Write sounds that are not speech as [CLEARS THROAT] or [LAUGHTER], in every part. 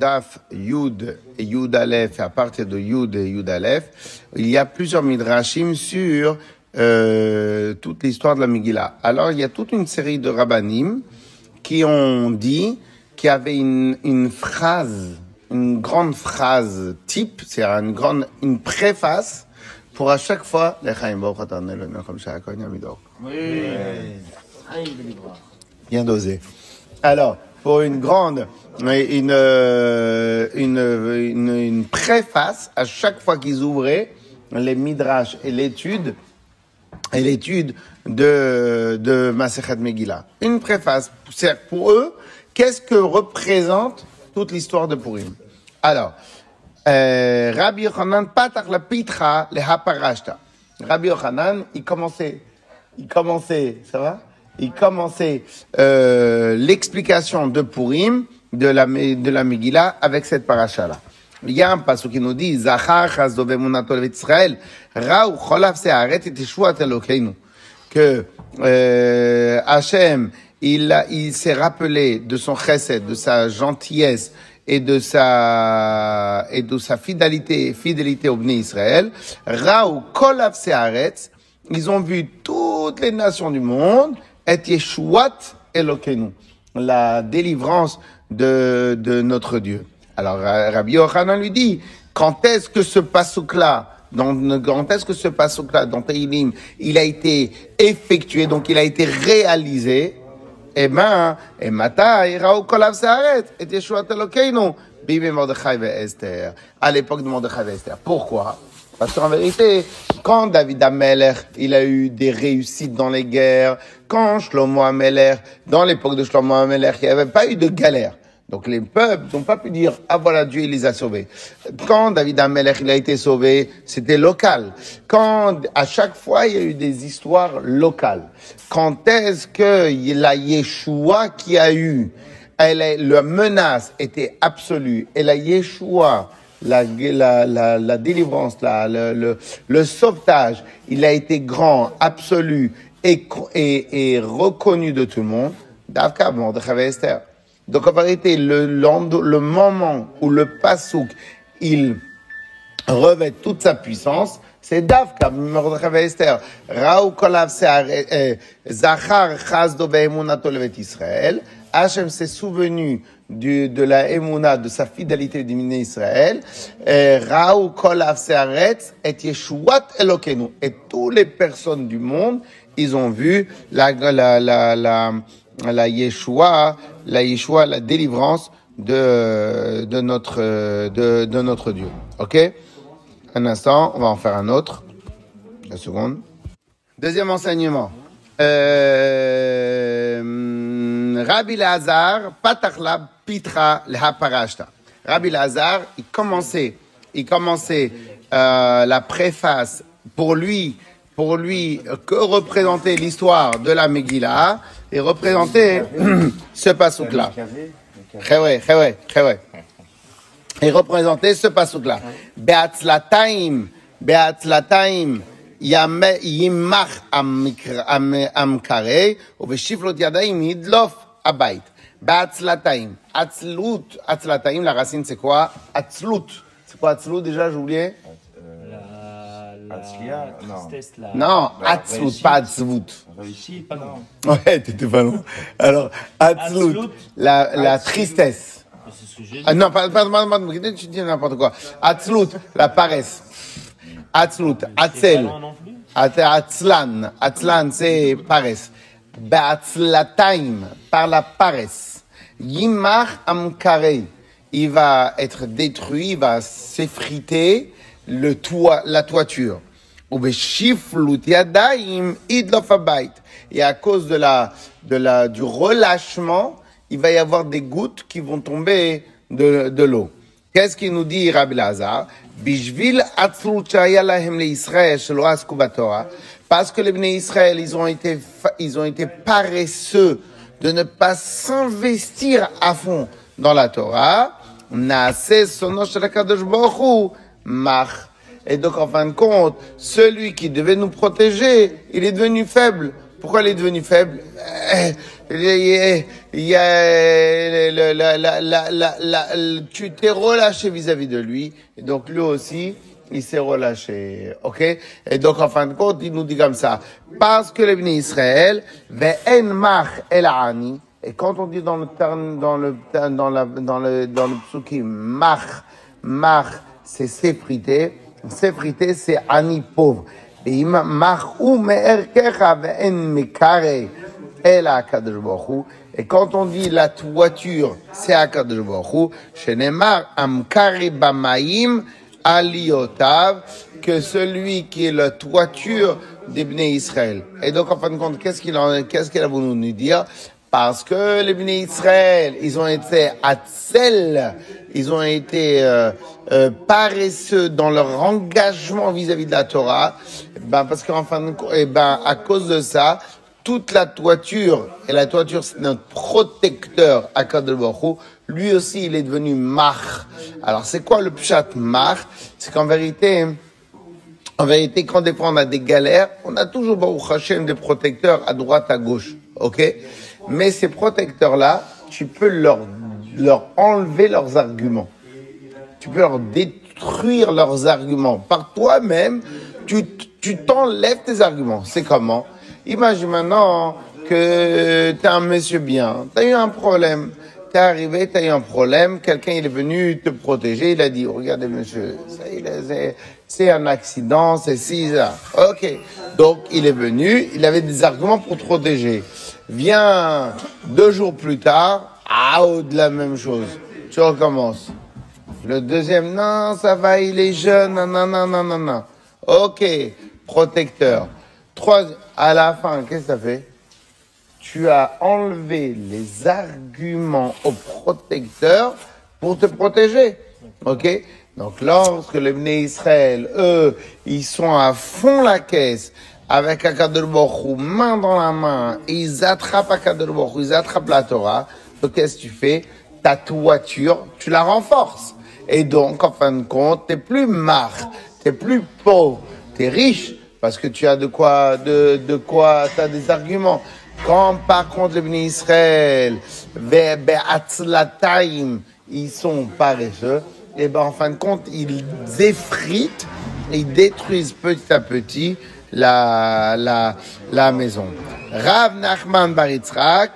Daf Yud et Yud Aleph, et à partir de Yud et Yud Aleph, il y a plusieurs midrashim sur euh, toute l'histoire de la Megillah. Alors, il y a toute une série de rabbanim qui ont dit qu'il y avait une, une phrase, une grande phrase type, c'est une grande, une préface pour à chaque fois, Bien dosé. Alors, pour une grande, une, euh, une, une, une préface à chaque fois qu'ils ouvraient les midrash et l'étude, et l'étude de, de Masechet Megillah. Une préface. C'est pour eux, qu'est-ce que représente toute l'histoire de Purim? Alors, euh, Rabbi Yochanan la pitra le haparashta. Rabbi Yochanan, il commençait, il commençait, ça va? Il commençait euh, l'explication de Purim, de la, de la Megillah, avec cette paracha-là. Il y a un passage qui nous dit, Zachar chazove munato Israël, Raou cholav se'aret et teshuat Elokeinu. Que euh, Hachem, il, il s'est rappelé de son chesed, de sa gentillesse et de sa et de sa fidélité fidélité au Bnei Israël. Raou kolav se'aretz, ils ont vu toutes les nations du monde et Yeshuat Elokeinu, la délivrance de, de notre Dieu. Alors Ra- Rabbi Yochanan lui dit, quand est-ce que ce passouk-là, quand est-ce que ce passouk-là, dans il a été effectué, donc il a été réalisé, eh ben, et mata, iraou kolav se'aret, et Yeshuat Elokeinu, bibi Mordechai ve Esther, à l'époque de Mordechai Esther. Pourquoi? Parce qu'en vérité, quand David Ameller, il a eu des réussites dans les guerres, quand Shlomo Ameller, dans l'époque de Shlomo Ameller, il n'y avait pas eu de galère. Donc les peuples n'ont pas pu dire, ah voilà, Dieu il les a sauvés. Quand David Ameller, il a été sauvé, c'était local. Quand, à chaque fois, il y a eu des histoires locales. Quand est-ce que la Yeshua qui a eu, elle est, la menace était absolue, et la Yeshua, la, la, la, délivrance, la, le, le, le sauvetage, il a été grand, absolu et, et, et reconnu de tout le monde. Donc en vérité, le, le moment où le pasouk, il revêt toute sa puissance, c'est Davka, Mordechai et Esther. Raou kolav se'are- eh, Zachar chazdo ve'emunato levet Israël. Hachem s'est souvenu du, de la émouna, de sa fidélité du Miné Israël. Eh, Raou kolav se'aretz et Yeshuat Elokenu. Et toutes les personnes du monde, ils ont vu la, la, la, la, la Yeshua, la Yeshua, la délivrance de, de notre, de, de notre Dieu. Ok? Un instant, on va en faire un autre. Une seconde. Deuxième enseignement. Euh, Rabbi Lazar, Patachla Pitra Lehaparashta. Rabbi Lazar, il commençait, il commençait euh, la préface pour lui, pour lui que représentait l'histoire de la Megillah et représentait [CLEARS THROAT] ce passouk-là. Et représenter ce passouk-là. Beatzlataim, Beatzlataim, Yimach Amikr- Am- Amkarei, ou Veshiflot Yadaim Yidlof Abait. Beatzlataim, Atzlut, Atzlataim, la racine c'est quoi? Atzlut. C'est quoi Atzlut déjà, j'ai? La, la Atzlia, non. tristesse, la Non, Atzlut, réussi. pas Atzlut. Réussi, pas loin. Ouais, t'étais pas loin. Alors, Atzlut, Atzlut. la, la tristesse. C'est ce que j'ai dit. Ah non, pardon, pardon, pardon, tu dis n'importe quoi. La paresse. C'est non paresse. Be'atzlataim, par la paresse. Amkarei. Il va être détruit, il va s'effriter le toit, la toiture. Et à cause de la, de la, du relâchement, il va y avoir des gouttes qui vont tomber de, de l'eau. Qu'est-ce qu'il nous dit Rabbi Lazar. Parce que les Bnei Israël, ils ont été, ils ont été paresseux de ne pas s'investir à fond dans la Torah. Mach. Et donc, en fin de compte, celui qui devait nous protéger, il est devenu faible. Pourquoi il est devenu faible? Eh, y a, il y a la- la- la- tu t'es relâché vis-à-vis de lui, et donc lui aussi, il s'est relâché, ok? Et donc en fin de compte, il nous dit comme ça, parce que le béni Israël, el ani, et quand on dit dans le dans le, dans la, dans le, dans le psukim, mach, mach, c'est s'effriter, s'effriter, c'est ani pauvre. Et quand on dit la toiture, c'est HaKadosh Baruch Hu, shenemar amkare bamaim que celui qui est la toiture des Israël. Et donc, en fin de compte, qu'est-ce qu'il qu'est-ce qu'il a voulu nous dire? Parce que les Bnei Israël, ils ont été atzel, ils ont été euh, euh, paresseux dans leur engagement vis-à-vis de la Torah. Ben parce qu'en fin de compte, eh ben à cause de ça, toute la toiture et la toiture c'est notre protecteur à Hu, lui aussi il est devenu mach. Alors c'est quoi le pshat mach C'est qu'en vérité en vérité, quand des fois on a des galères, on a toujours Baruch Hashem des protecteurs à droite, à gauche, ok? Mais ces protecteurs-là, tu peux leur, leur enlever leurs arguments. Tu peux leur détruire leurs arguments. Par toi-même, tu tu t'enlèves tes arguments. C'est comment? Imagine maintenant que tu es un monsieur bien, tu as eu un problème. T'es arrivé, t'as eu un problème, quelqu'un il est venu te protéger, il a dit, regardez monsieur, c'est- c'est un accident, c'est si ça. Ok, donc il est venu, il avait des arguments pour te protéger. Viens deux jours plus tard, ah, de la même chose. Tu recommences. Le deuxième, non, ça va, il est jeune, non, non, non, non, non, non. Ok, protecteur. Trois, à la fin, qu'est-ce que ça fait? Tu as enlevé les arguments au protecteur pour te protéger. Ok? Donc lorsque les Bnei Israël, eux, ils sont à fond la caisse, avec Akadosh Baruch main dans la main, ils attrapent Akadosh Baruch ils attrapent la Torah, donc qu'est-ce que tu fais? Ta toiture, tu la renforces. Et donc, en fin de compte, t'es plus marre, t'es plus pauvre, t'es riche, parce que tu as de quoi, de, quoi, t'as des arguments. Quand par contre les Bnei Israël, ils sont paresseux, et ben en fin de compte, ils effritent, ils détruisent petit à petit la, la, la maison. Rav Nachman Bar Yitzhak,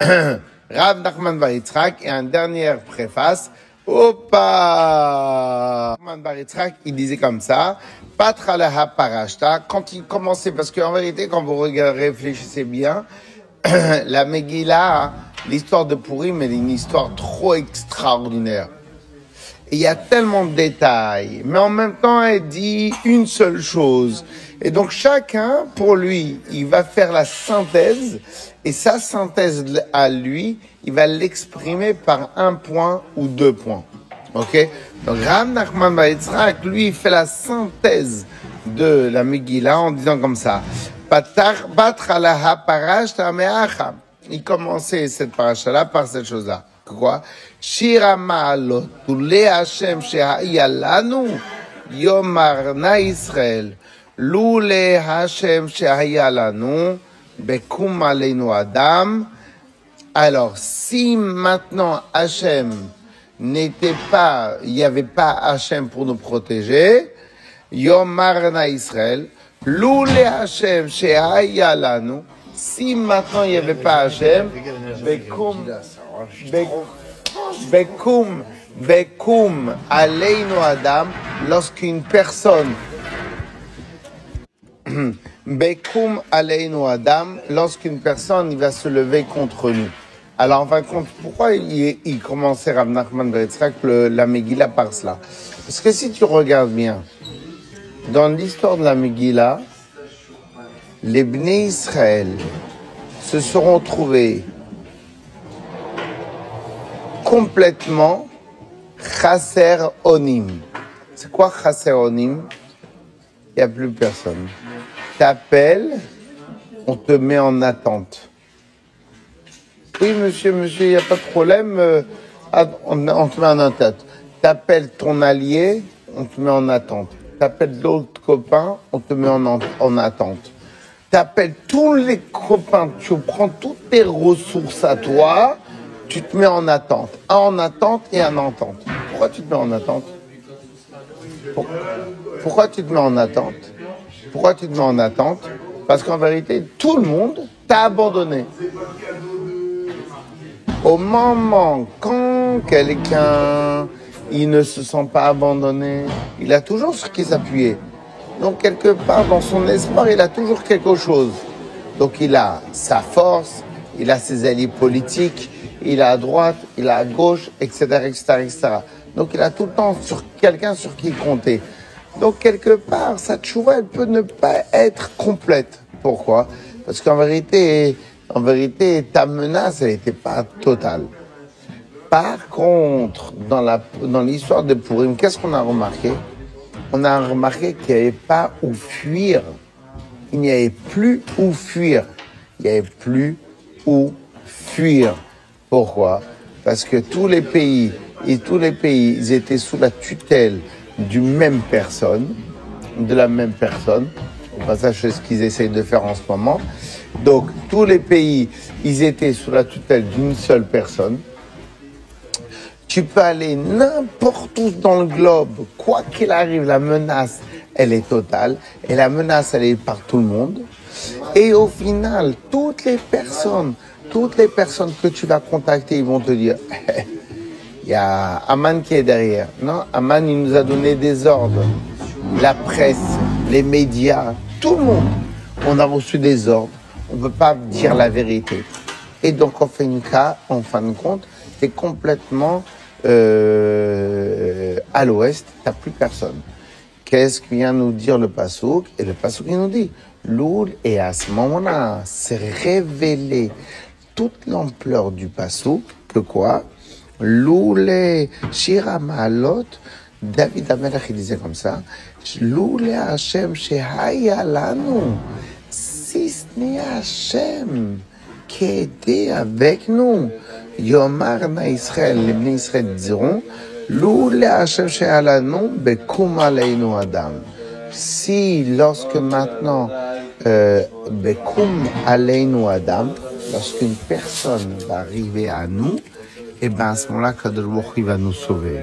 [CLEARS THROAT] Rav Nachman Bar Yitzhak, et un dernière préface. Opa! Nachman Bar Yitzhak, il disait comme ça. Patralaha parashta. Quand il commençait, parce qu'en vérité, quand vous réfléchissez bien, [CLEARS THROAT] la Megillah, l'histoire de Purim, elle est une histoire trop extraordinaire. Il y a tellement de détails, mais en même temps, elle dit une seule chose. Et donc chacun, pour lui, il va faire la synthèse, et sa synthèse à lui, il va l'exprimer par un point ou deux points. Ok? Donc Ram Nachman Yitzhak, lui, il fait la synthèse de la Megillah en disant comme ça. Il commençait cette paracha-là par cette chose-là. Shira ma'alot, tule Hashem shehaya lanu, yomarna Israël. Lule Hashem shehaya lanu, bekum aleinu adam. Alors, si maintenant Hachem n'était pas, il n'y avait pas Hachem pour nous protéger, Yomarna Israël, Loule Hachem Shehaya Lanu, si maintenant il n'y avait pas Hachem, Bekum, Be- Bekum, Bekum, Aleinu Adam, lorsqu'une personne [CLEARS THROAT] Bekum Aleinu Adam, lorsqu'une personne va se lever contre nous. Alors, en fin de compte, pourquoi il, commençait Rav Nachman Yitzhak, le- la Megillah par cela? Parce que si tu regardes bien, dans l'histoire de la Megillah, les Bnei Israël se seront trouvés complètement Chasser Onim. C'est quoi Chasser Onim? Il n'y a plus personne. T'appelles, on te met en attente. Oui, monsieur, monsieur, il n'y a pas de problème. euh, ah, on, te met en attente. T'appelles ton allié, on te met en attente. T'appelles d'autres copains, on te met en, en- en attente. tu appelles tous les copains, tu prends toutes tes ressources à toi, tu te mets en attente. En attente et un en attente. Pourquoi tu te mets en attente Pour- Pourquoi tu te mets en attente Pourquoi tu te mets en attente Parce qu'en vérité, tout le monde t'a abandonné. Au moment quand quelqu'un il ne se sent pas abandonné, il a toujours sur qui s'appuyer. Donc quelque part dans son espoir, il a toujours quelque chose. Donc il a sa force, il a ses alliés politiques, il a à droite, il a à gauche, etc., etc., etc. Donc il a tout le temps sur quelqu'un sur qui compter. Donc quelque part, sa tchouva, elle peut ne pas être complète. Pourquoi? Parce qu'en vérité, en vérité, ta menace, elle n'était pas totale. Par contre, dans la dans l'histoire de Purim, qu'est-ce qu'on a remarqué? On a remarqué qu'il n'y avait pas où fuir. Il n'y avait plus où fuir. Il n'y avait plus où fuir. Pourquoi? Parce que tous les pays et tous les pays, ils étaient sous la tutelle d'une même personne, de la même personne. Au passage, c'est ce qu'ils essayent de faire en ce moment. Donc, tous les pays, ils étaient sous la tutelle d'une seule personne. Tu peux aller n'importe où dans le globe, quoi qu'il arrive, la menace, elle est totale. Et la menace, elle est par tout le monde. Et au final, toutes les personnes, toutes les personnes que tu vas contacter, ils vont te dire, [LAUGHS] il y a Aman qui est derrière. Non, Aman, il nous a donné des ordres. La presse, les médias, tout le monde. On a reçu des ordres. On ne peut pas dire la vérité. Et donc, en fin de cas, en fin de compte, tu es complètement euh, à l'ouest, tu n'as plus personne. Qu'est-ce que vient nous dire le Passouk Et le Passouk, il nous dit, Loul, et à ce moment-là, c'est révélé toute l'ampleur du Passouk, que quoi? Loulé, Shira Maalot, David Amelach, il disait comme ça, Loulé Hashem Shehaya Lanu, si ce n'est Hashem qui était avec nous, Yomar na Israël, les Israël diront, Loulé Hashem Shehaya Lanu, Bekum Aleinu Adam. Si, lorsque maintenant, euh, Bekum Aleinu Adam, lorsqu'une personne va arriver à nous, et ben à ce moment-là, Kadosh Baruch va nous sauver.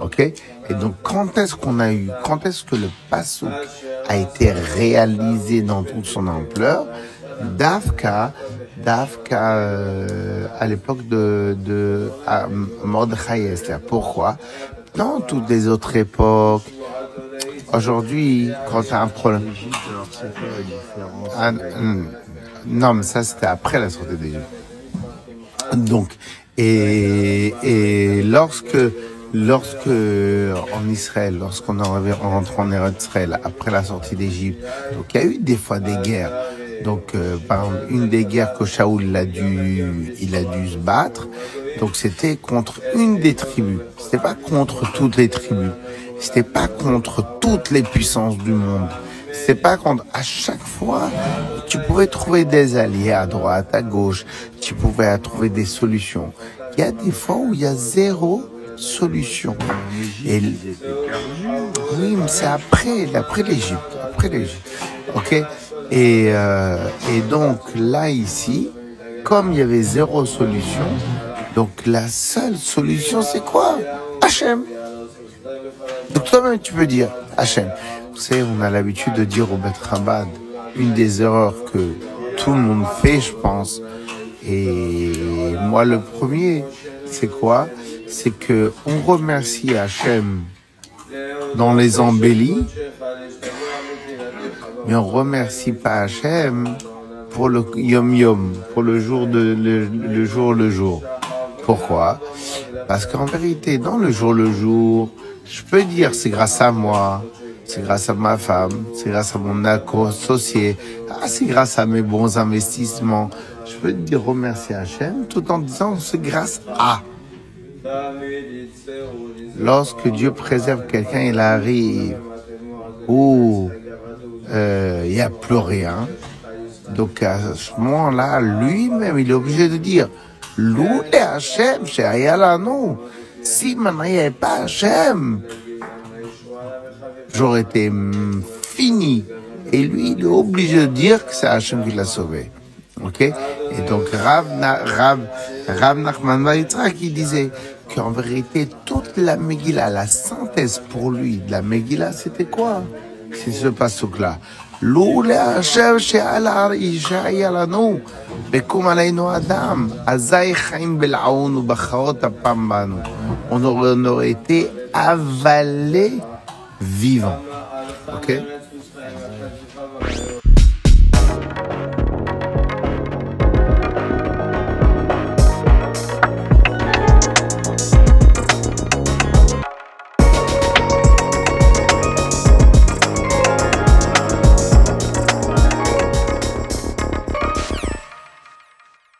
Ok? Et donc, quand est-ce qu'on a eu, quand est-ce que le Passouk a été réalisé dans toute son ampleur? Dafka, Dafka, euh, à l'époque de, de à Mordechai. Pourquoi? Dans toutes les autres époques, aujourd'hui, quand tu as un problème... non, mais ça, c'était après la sortie d'Égypte. Donc, et, et lorsque, lorsque en Israël, lorsqu'on est rentré en Israël après la sortie d'Égypte, donc il y a eu des fois des guerres. Donc, euh, par exemple, une des guerres que Shaoul a dû, il a dû se battre. Donc, c'était contre une des tribus. C'était pas contre toutes les tribus. C'était pas contre toutes les puissances du monde. C'est pas contre, à chaque fois, tu pouvais trouver des alliés à droite, à gauche, tu pouvais trouver des solutions. Il y a des fois où il y a zéro solution. Oui, mais c'est après, après l'Égypte, après l'Égypte. Ok? Et, euh, et donc là ici, comme il y avait zéro solution, donc la seule solution c'est quoi? Hachem. Donc toi-même tu peux dire Hachem. On a l'habitude de dire au Beth Rabad, une des erreurs que tout le monde fait, je pense. Et moi le premier, c'est quoi? C'est que on remercie Hachem dans les embellis, mais on remercie pas Hachem pour le yom yom, pour le jour de le, le jour le jour. Pourquoi? Parce qu'en vérité, dans le jour le jour, je peux dire c'est grâce à moi, c'est grâce à ma femme, c'est grâce à mon associé, ah, c'est grâce à mes bons investissements. Je peux dire remercier Hachem tout en disant c'est grâce à. Lorsque Dieu préserve quelqu'un, il arrive où euh, il n'y a plus rien. Donc à ce moment-là, lui-même, il est obligé de dire Loué Hachem, chez non. Si maintenant il n'y avait pas Hachem, j'aurais été mm, fini. Et lui, il est obligé de dire que c'est Hachem qui l'a sauvé. Ok? Et donc Rav, Rav, Rav Nachman Yitzhak, il disait qu'en vérité, toute la Megillah, la synthèse pour lui de la Megillah, c'était quoi? C'est ce passouk-là. Loule Hashem she'ala yishaya lanu, bekum alaynu adam, azay chaim on aurait été avalé vivant. Ok?